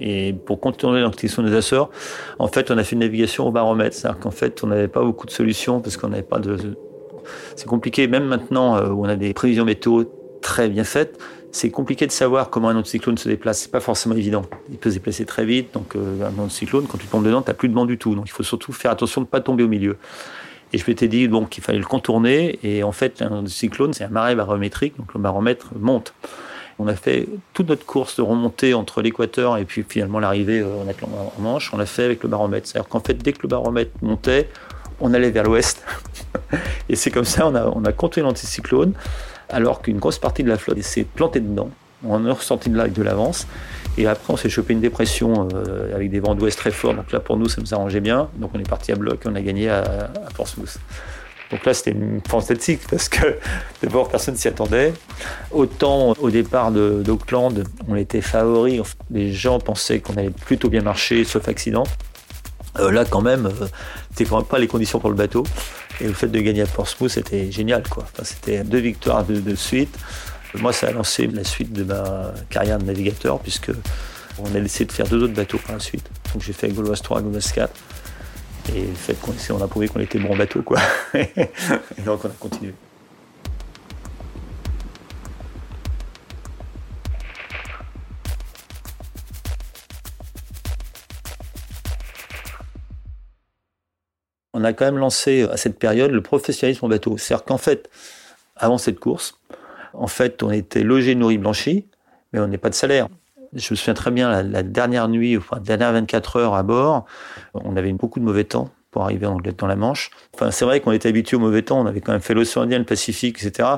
Et pour contourner l'anticyclone des Açores, en fait, on a fait une navigation au baromètre. C'est-à-dire qu'en fait, on n'avait pas beaucoup de solutions parce qu'on n'avait pas de. C'est compliqué, même maintenant euh, où on a des prévisions météo très bien faites, c'est compliqué de savoir comment un anticyclone se déplace. C'est pas forcément évident. Il peut se déplacer très vite. Donc, euh, un anticyclone, quand tu tombes dedans, tu n'as plus de vent du tout. Donc, il faut surtout faire attention de ne pas tomber au milieu. Et je m'étais dit donc qu'il fallait le contourner. Et en fait, un cyclone, c'est un marais barométrique, donc le baromètre monte. On a fait toute notre course de remontée entre l'équateur et puis finalement l'arrivée euh, en Manche. On l'a fait avec le baromètre. C'est-à-dire qu'en fait, dès que le baromètre montait, on allait vers l'ouest. et c'est comme ça, on a, on a contourné l'anticyclone, alors qu'une grosse partie de la flotte s'est plantée dedans. On a ressorti de là avec de l'avance. Et après, on s'est chopé une dépression euh, avec des vents d'ouest très forts. Donc là, pour nous, ça nous arrangeait bien. Donc on est parti à bloc et on a gagné à, à Portsmouth. Donc là, c'était une fantastique parce que d'abord, personne s'y attendait. Autant au départ d'Auckland, on était favoris. Les gens pensaient qu'on allait plutôt bien marcher, sauf accident. Euh, là, quand même, euh, c'était quand même pas les conditions pour le bateau. Et le fait de gagner à Portsmouth, c'était génial. quoi. C'était deux victoires de, de suite. Moi, ça a lancé la suite de ma carrière de navigateur, puisque on a laissé de faire deux autres bateaux par la suite. Donc j'ai fait Gauloise 3, Gauloise 4. Et le fait qu'on on a prouvé qu'on était bon bateau, quoi. et donc on a continué. On a quand même lancé à cette période le professionnalisme en bateau. C'est-à-dire qu'en fait, avant cette course, en fait, on était logé, nourri, blanchi, mais on n'est pas de salaire. Je me souviens très bien, la, dernière nuit, enfin, la dernière 24 heures à bord, on avait beaucoup de mauvais temps pour arriver dans, dans la Manche. Enfin, c'est vrai qu'on était habitué au mauvais temps, on avait quand même fait l'océan Indien, le Pacifique, etc.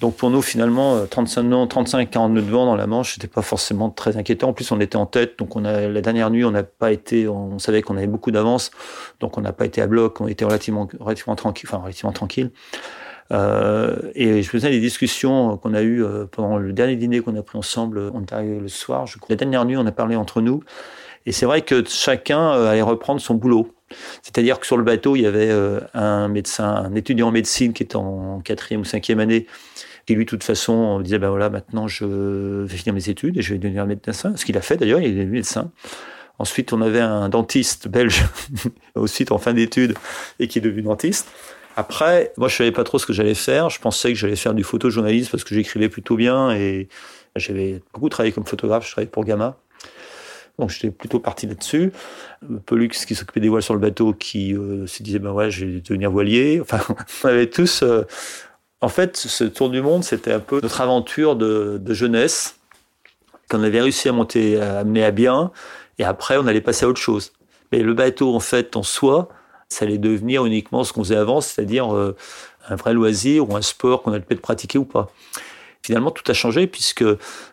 Donc pour nous, finalement, 35, 35 40 nœuds de vent dans la Manche, c'était pas forcément très inquiétant. En plus, on était en tête, donc on a, la dernière nuit, on n'a pas été, savait qu'on avait beaucoup d'avance, donc on n'a pas été à bloc, on était relativement, relativement tranquille, enfin relativement tranquille. Euh, et je faisais les discussions qu'on a eues euh, pendant le dernier dîner qu'on a pris ensemble. On est arrivé le soir. La dernière nuit, on a parlé entre nous. Et c'est vrai que chacun euh, allait reprendre son boulot. C'est-à-dire que sur le bateau, il y avait un médecin, un étudiant en médecine qui était en quatrième ou cinquième année, qui lui, de toute façon, on disait, ben voilà, maintenant je vais finir mes études et je vais devenir médecin. Ce qu'il a fait d'ailleurs, il est devenu médecin. Ensuite, on avait un dentiste belge, aussi en fin d'études, et qui est devenu dentiste. Après, moi, je savais pas trop ce que j'allais faire. Je pensais que j'allais faire du photojournalisme parce que j'écrivais plutôt bien et j'avais beaucoup travaillé comme photographe. Je travaillais pour Gamma. Donc, j'étais plutôt parti là-dessus. Pollux, qui s'occupait des voiles sur le bateau, qui euh, se disait, ben ouais, je vais devenir voilier. Enfin, on avait tous... Euh, en fait, ce tour du monde, c'était un peu notre aventure de, jeunesse qu'on avait réussi à monter, à mener à bien. Et après, on allait passer à autre chose. Mais le bateau, en fait, en soi, ça allait devenir uniquement ce qu'on faisait avant, c'est-à-dire euh, un vrai loisir ou un sport qu'on allait peut-être pratiquer ou pas. Finalement, tout a changé puisque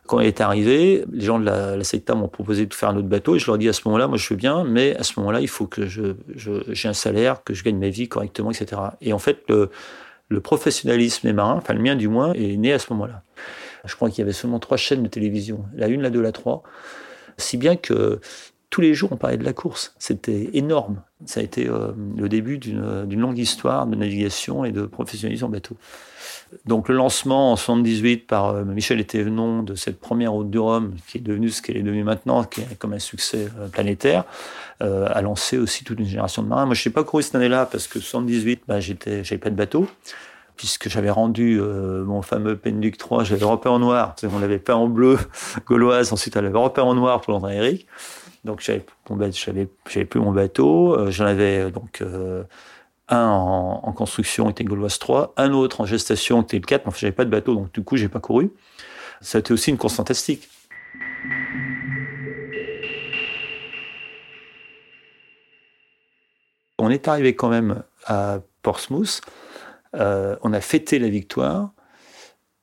quand il est arrivé, les gens de la, la m'ont proposé de faire un autre bateau et je leur ai dit à ce moment-là, moi je veux bien, mais à ce moment-là, il faut que je, j'ai un salaire, que je gagne ma vie correctement, etc. Et en fait, le, le professionnalisme des marins, enfin le mien du moins, est né à ce moment-là. Je crois qu'il y avait seulement trois chaînes de télévision, la une, la deux, la trois, si bien que tous les jours, on parlait de la course. C'était énorme. Ça a été euh, le début d'une longue histoire de navigation et de professionnalisme en bateau. Donc le lancement en 78 par euh, Michel Etévenon de cette première route du Rhum, qui est devenue ce qu'elle est devenue maintenant, qui est comme un succès euh, planétaire, a lancé aussi toute une génération de marins. Moi, je n'ai pas couru cette année-là parce que 78, bah, j'étais, j'avais pas de bateau puisque j'avais rendu mon fameux Penduc 3, j'avais repeint en noir, on l'avait peint en bleu gauloise, ensuite on l'avait repeint en noir pour l'André Eric. Donc j'avais plus mon bateau. Euh, j'en avais donc un en, construction, qui était Gauloise 3, un autre en gestation, était le 4. Enfin, j'avais pas de bateau, donc du coup, j'ai pas couru. Ça a été aussi une course fantastique. On est arrivé quand même à Portsmouth. Euh, on a fêté la victoire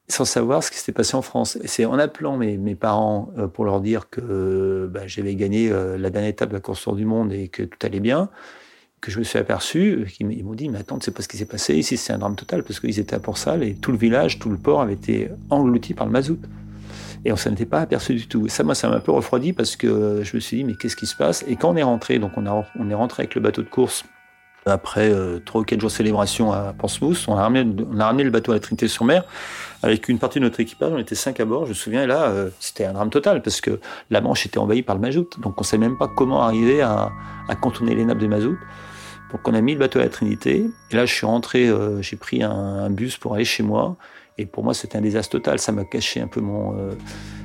sans savoir ce qui s'était passé en France. C'est en appelant mes, parents euh, pour leur dire que bah, j'avais gagné euh, la dernière étape de la course du monde et que tout allait bien, que je me suis aperçu, ils m'ont dit, mais attends, c'est pas ce qui s'est passé ici, c'est un drame total, parce qu'ils étaient à Port-Salle et tout le village, tout le port avait été englouti par le mazout. Et on s'en était pas aperçu du tout. Et ça, moi, ça m'a un peu refroidi parce que je me suis dit, mais qu'est-ce qui se passe? Et quand on est rentré, donc on, on est rentré avec le bateau de course après euh, trois ou quatre jours de célébration à Portsmouth, on a ramené, le bateau à la Trinité-sur-Mer avec une partie de notre équipage. On était cinq à bord, je me souviens. Et là, euh, c'était un drame total parce que la Manche était envahie par le mazout. Donc on ne savait même pas comment arriver à, à contourner les nappes de mazout. Donc on a mis le bateau à la Trinité. Et là, je suis rentré, euh, j'ai pris un, bus pour aller chez moi. Et pour moi, c'était un désastre total. Ça m'a caché un peu mon. Euh,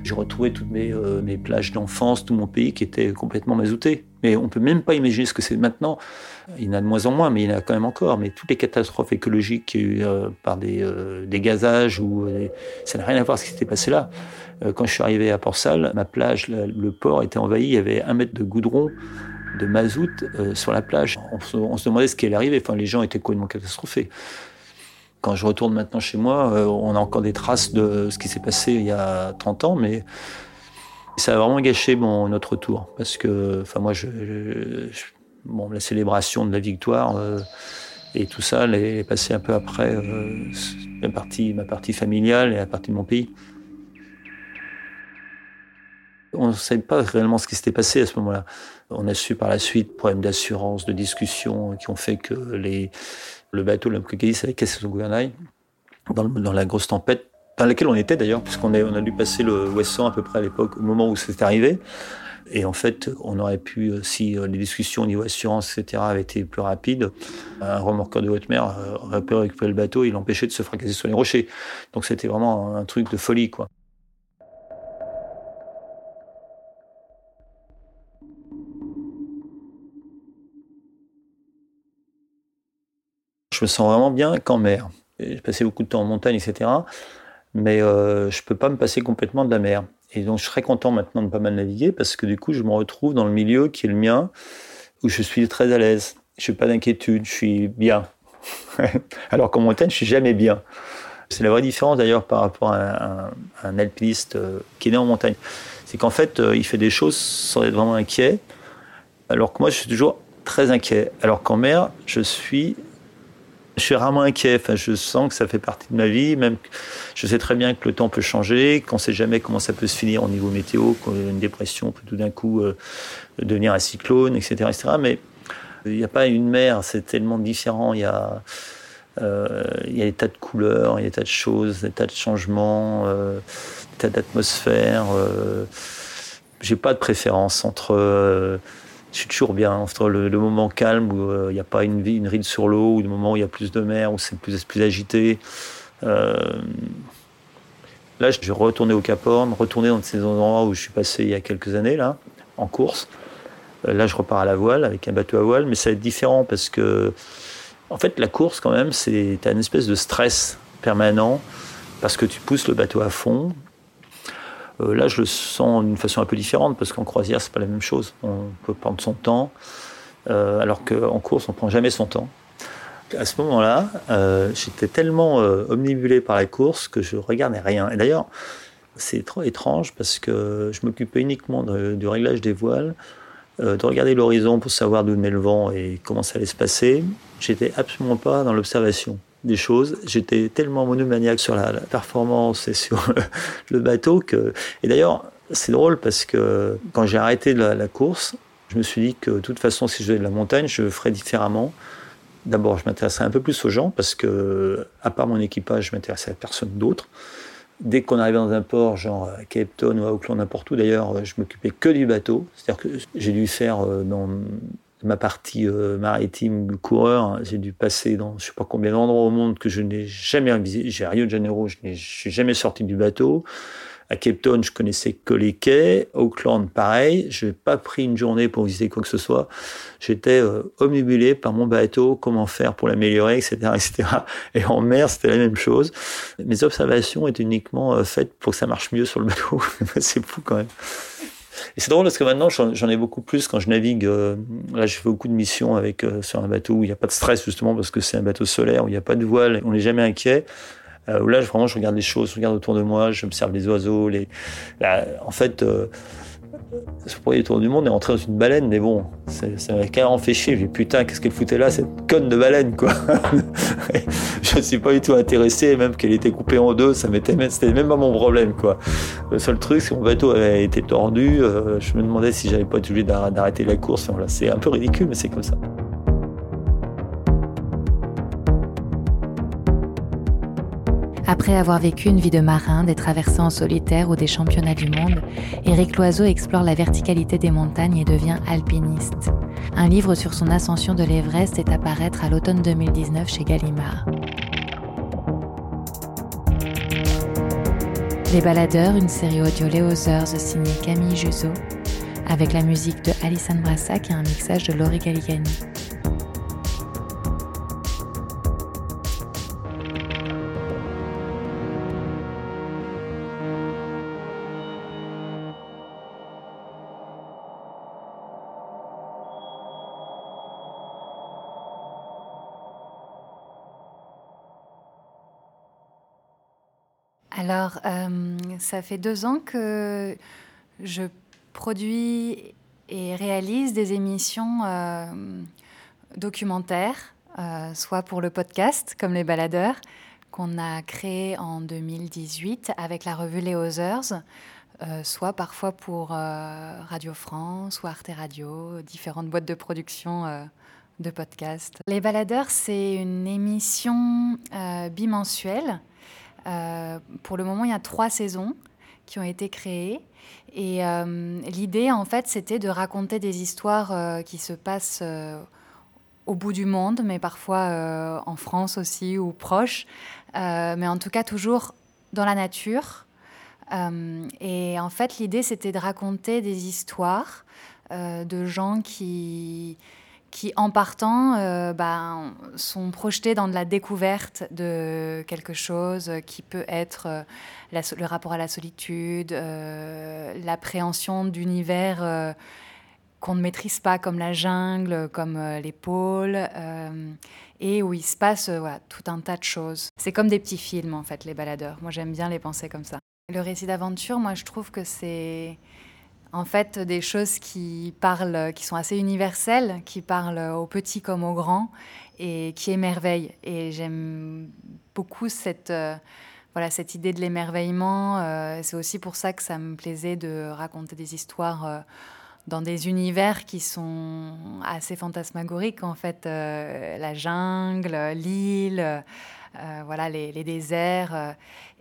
j'ai retrouvé toutes mes, euh, mes plages d'enfance, tout mon pays qui était complètement mazouté. Mais on peut même pas imaginer ce que c'est maintenant. Il y en a de moins en moins, mais il y en a quand même encore. Mais toutes les catastrophes écologiques qu'il y eu par des, des gazages, ou, ça n'a rien à voir avec ce qui s'était passé là. quand je suis arrivé à Port-Salle, ma plage, le port était envahi. Il y avait un mètre de goudron de mazout euh, sur la plage. On se, demandait ce qui allait arriver. Enfin, les gens étaient complètement catastrophés. Quand je retourne maintenant chez moi, euh, on a encore des traces de ce qui s'est passé il y a 30 ans, mais ça a vraiment gâché mon, notre retour. Parce que, enfin, moi, je, bon, la célébration de la victoire euh, et tout ça est passé un peu après ma, partie, ma partie familiale et la partie de mon pays. On ne savait pas réellement ce qui s'était passé à ce moment-là. On a su par la suite problèmes d'assurance, de discussion qui ont fait que les, le bateau, le avait cassé son gouvernail dans, dans, la grosse tempête dans laquelle on était d'ailleurs, puisqu'on on a dû passer le Wesson à peu près à l'époque, au moment où c'était arrivé. Et en fait, on aurait pu, euh, si euh, les discussions au niveau assurance, etc., avaient été plus rapides, un remorqueur de haute mer euh, aurait pu récupérer le bateau et l'empêcher de se fracasser sur les rochers. Donc c'était vraiment un truc de folie, quoi. Sens vraiment bien qu'en mer. J'ai passé beaucoup de temps en montagne, etc. Mais euh, je ne peux pas me passer complètement de la mer. Et donc je serais content maintenant de pas mal naviguer parce que du coup je me retrouve dans le milieu qui est le mien, où je suis très à l'aise. Je n'ai pas d'inquiétude, je suis bien. Alors qu'en montagne, je suis jamais bien. C'est la vraie différence d'ailleurs par rapport à un, alpiniste euh, qui est né en montagne. C'est qu'en fait, euh, il fait des choses sans être vraiment inquiet, alors que moi, je suis toujours très inquiet. Alors qu'en mer, je suis je suis rarement inquiet. Enfin, je sens que ça fait partie de ma vie. Même, je sais très bien que le temps peut changer, qu'on ne sait jamais comment ça peut se finir au niveau météo, qu'une dépression peut tout d'un coup euh, devenir un cyclone, etc., etc. Mais il n'y a pas une mer. C'est tellement différent. Il y a euh, y a des tas de couleurs, il y a des tas de choses, des tas de changements, euh, des tas d'atmosphères. J'ai pas de préférence entre je suis toujours bien entre le, moment calme où euh, il n'y a pas une, ride sur l'eau, ou le moment où il y a plus de mer, où c'est plus, agité. Euh, là, je vais retourner au Cap Horn, retourner dans ces endroits où je suis passé il y a quelques années, là, en course. Euh, là, je repars à la voile avec un bateau à voile, mais ça va être différent parce que, en fait, la course, quand même, c'est une espèce de stress permanent parce que tu pousses le bateau à fond, euh, là, je le sens d'une façon un peu différente parce qu'en croisière, c'est pas la même chose. On peut prendre son temps, euh, alors qu'en course, on prend jamais son temps. À ce moment-là, euh, j'étais tellement omnibulé par la course que je regardais rien. Et d'ailleurs, c'est trop étrange parce que je m'occupais uniquement du réglage des voiles, de regarder l'horizon pour savoir d'où venait le vent et comment ça allait se passer. J'étais absolument pas dans l'observation des choses. J'étais tellement monomaniaque sur la, performance et sur le bateau que. Et d'ailleurs, c'est drôle parce que quand j'ai arrêté la, course, je me suis dit que de toute façon, si je faisais de la montagne, je ferais différemment. D'abord, je m'intéresserais un peu plus aux gens parce que, à part mon équipage, je m'intéressais à personne d'autre. Dès qu'on arrivait dans un port, genre à Cape Town ou à Auckland, n'importe où d'ailleurs, je m'occupais que du bateau. C'est-à-dire que j'ai dû faire euh, dans ma partie euh, maritime coureur, hein, j'ai dû passer dans je sais pas combien d'endroits au monde que je n'ai jamais visité. J'ai Rio de Janeiro, je n'ai jamais sorti du bateau. À Cape Town, je connaissais que les quais. Auckland, pareil. Je n'ai pas pris une journée pour visiter quoi que ce soit. J'étais euh, omnibulé par mon bateau, comment faire pour l'améliorer, etc., etc. Et en mer, c'était la même chose. Mes observations étaient uniquement euh, faites pour que ça marche mieux sur le bateau. c'est fou quand même. Et c'est drôle parce que maintenant, j'en ai beaucoup plus quand je navigue. Euh, là, je fais beaucoup de missions avec, euh, sur un bateau où il n'y a pas de stress, justement, parce que c'est un bateau solaire, où il n'y a pas de voile, on n'est jamais inquiet. Euh, là, vraiment, je regarde les choses, je regarde autour de moi, j'observe les oiseaux. Les... en fait, ce premier tour du monde est entré dans une baleine, mais bon, ça m'a carrément fait chier. J'ai putain, qu'est-ce qu'elle foutait là, cette conne de baleine, quoi. je ne suis pas du tout intéressé, même qu'elle était coupée en deux, ça m'était même, même pas mon problème, quoi. Le seul truc, c'est que mon bateau avait été tordu. Euh, je me demandais si j'avais pas été obligé d'arrêter la course. Enfin, voilà, c'est un peu ridicule, mais c'est comme ça. Après avoir vécu une vie de marin, des traversées en solitaire ou des championnats du monde, Éric Loiseau explore la verticalité des montagnes et devient alpiniste. Un livre sur son ascension de l'Everest est à paraître à l'automne 2019 chez Gallimard. Les Baladeurs, une série audio Léo Others signée Camille Jusso, avec la musique de Alison Brassac et un mixage de Laurie Galigani. Alors, euh, ça fait deux ans que je produis et réalise des émissions euh, documentaires, euh, soit pour le podcast, comme Les Baladeurs, qu'on a créé en 2018 avec la revue Les Others, soit parfois pour Radio France ou Arte Radio, différentes boîtes de production de podcasts. Les Baladeurs, c'est une émission bimensuelle euh, pour le moment, il y a trois saisons qui ont été créées. Et euh, l'idée, en fait, c'était de raconter des histoires euh, qui se passent au bout du monde, mais parfois en France aussi ou proche, mais en tout cas toujours dans la nature. et en fait, l'idée, c'était de raconter des histoires de gens qui qui, en partant, euh, ben, sont projetés dans de la découverte de quelque chose qui peut être euh, le rapport à la solitude, euh, l'appréhension d'univers qu'on ne maîtrise pas, comme la jungle, comme les pôles, et où il se passe tout un tas de choses. C'est comme des petits films, en fait, les baladeurs. Moi, j'aime bien les penser comme ça. Le récit d'aventure, moi, je trouve que c'est en fait des choses qui parlent, qui sont assez universelles, qui parlent aux petits comme aux grands et qui émerveillent. Et j'aime beaucoup cette, euh, voilà, cette idée de l'émerveillement. Euh, c'est aussi pour ça que ça me plaisait de raconter des histoires euh, dans des univers qui sont assez fantasmagoriques, en fait. la jungle, l'île, voilà, les, déserts.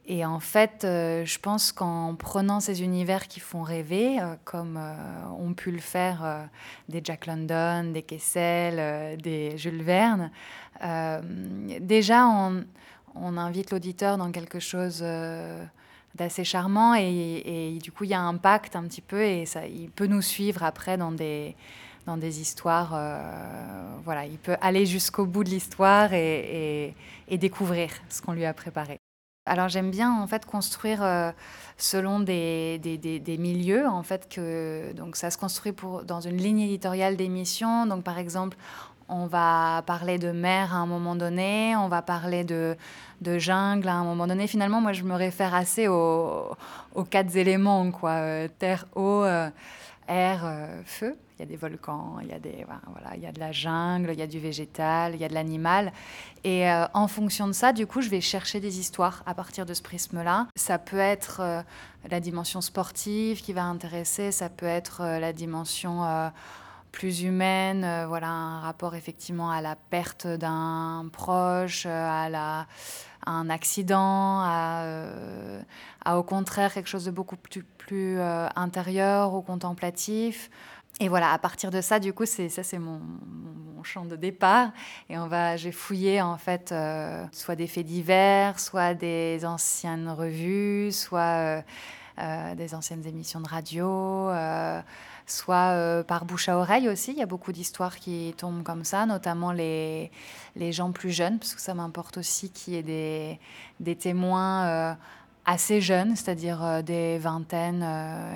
Et en fait, euh, je pense qu'en prenant ces univers qui font rêver, euh, comme euh, ont pu le faire des Jack London, des Kessel, des Jules Verne, déjà on, on invite l'auditeur dans quelque chose d'assez charmant et, et, du coup il y a un pacte un petit peu et ça, il peut nous suivre après dans des, dans des histoires. voilà, il peut aller jusqu'au bout de l'histoire et, découvrir ce qu'on lui a préparé. Alors j'aime bien en fait construire euh, selon des, milieux en fait que donc ça se construit pour dans une ligne éditoriale d'émission donc par exemple on va parler de mer à un moment donné, on va parler de, jungle à un moment donné. Finalement, moi, je me réfère assez aux, quatre éléments, quoi. Euh, terre, eau, euh, air, feu il y a des volcans, il y a, de la jungle, il y a du végétal, il y a de l'animal. Et euh, en fonction de ça, du coup, je vais chercher des histoires à partir de ce prisme-là. Ça peut être euh, la dimension sportive qui va intéresser, ça peut être euh, la dimension plus humaine, voilà, un rapport effectivement à la perte d'un proche, à, un accident, à, au contraire quelque chose de beaucoup plus intérieur ou contemplatif. Et voilà, à partir de ça, du coup, c'est ça, c'est mon, champ de départ. Et on va, j'ai fouillé en fait, euh, soit des faits divers, soit des anciennes revues, soit euh, des anciennes émissions de radio, soit par bouche à oreille aussi. Il y a beaucoup d'histoires qui tombent comme ça, notamment les, les gens plus jeunes, parce que ça m'importe aussi qu'il y ait des, des témoins assez jeunes, c'est-à-dire des vingtaines.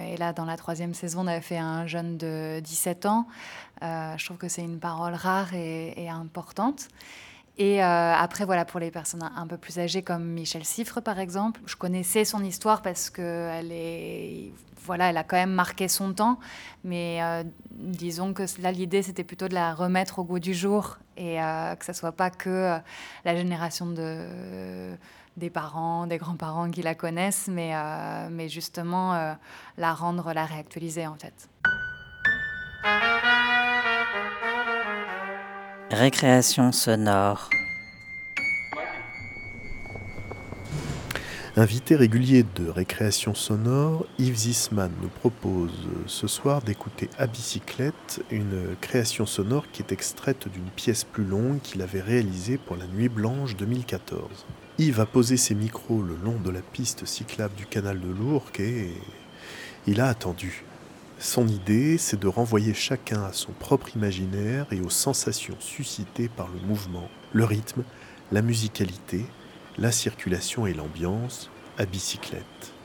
et là, dans la troisième saison, on avait fait un jeune de 17 ans. je trouve que c'est une parole rare et, importante. Et euh, après, voilà, pour les personnes un peu plus âgées comme Michel Siffre, par exemple, je connaissais son histoire parce qu'elle voilà, a quand même marqué son temps. Mais euh, disons que là, l'idée, c'était plutôt de la remettre au goût du jour et euh, que ça soit pas que la génération de des parents, des grands-parents qui la connaissent, mais, mais justement la rendre, la réactualiser en fait. Récréation sonore. Invité régulier de récréation sonore, Yves Zisman nous propose ce soir d'écouter à bicyclette, une création sonore qui est extraite d'une pièce plus longue qu'il avait réalisée pour la Nuit Blanche 2014. Yves a posé ses micros le long de la piste cyclable du canal de l'Ourcq et il a attendu. Son idée, c'est de renvoyer chacun à son propre imaginaire et aux sensations suscitées par le mouvement, le rythme, la musicalité, la circulation et l'ambiance à bicyclette.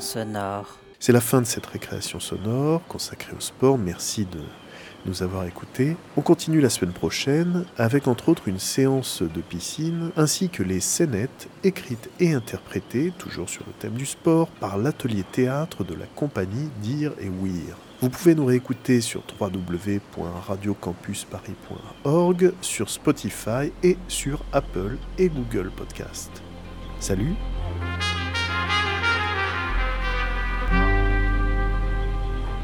Sonore. C'est la fin de cette récréation sonore consacrée au sport. Merci de nous avoir écoutés. On continue la semaine prochaine avec entre autres une séance de piscine ainsi que les scénettes écrites et interprétées, toujours sur le thème du sport, par l'atelier théâtre de la compagnie Dire et Weir. Vous pouvez nous réécouter sur www.radiocampusparis.org, sur Spotify et sur Apple et Google Podcast. Salut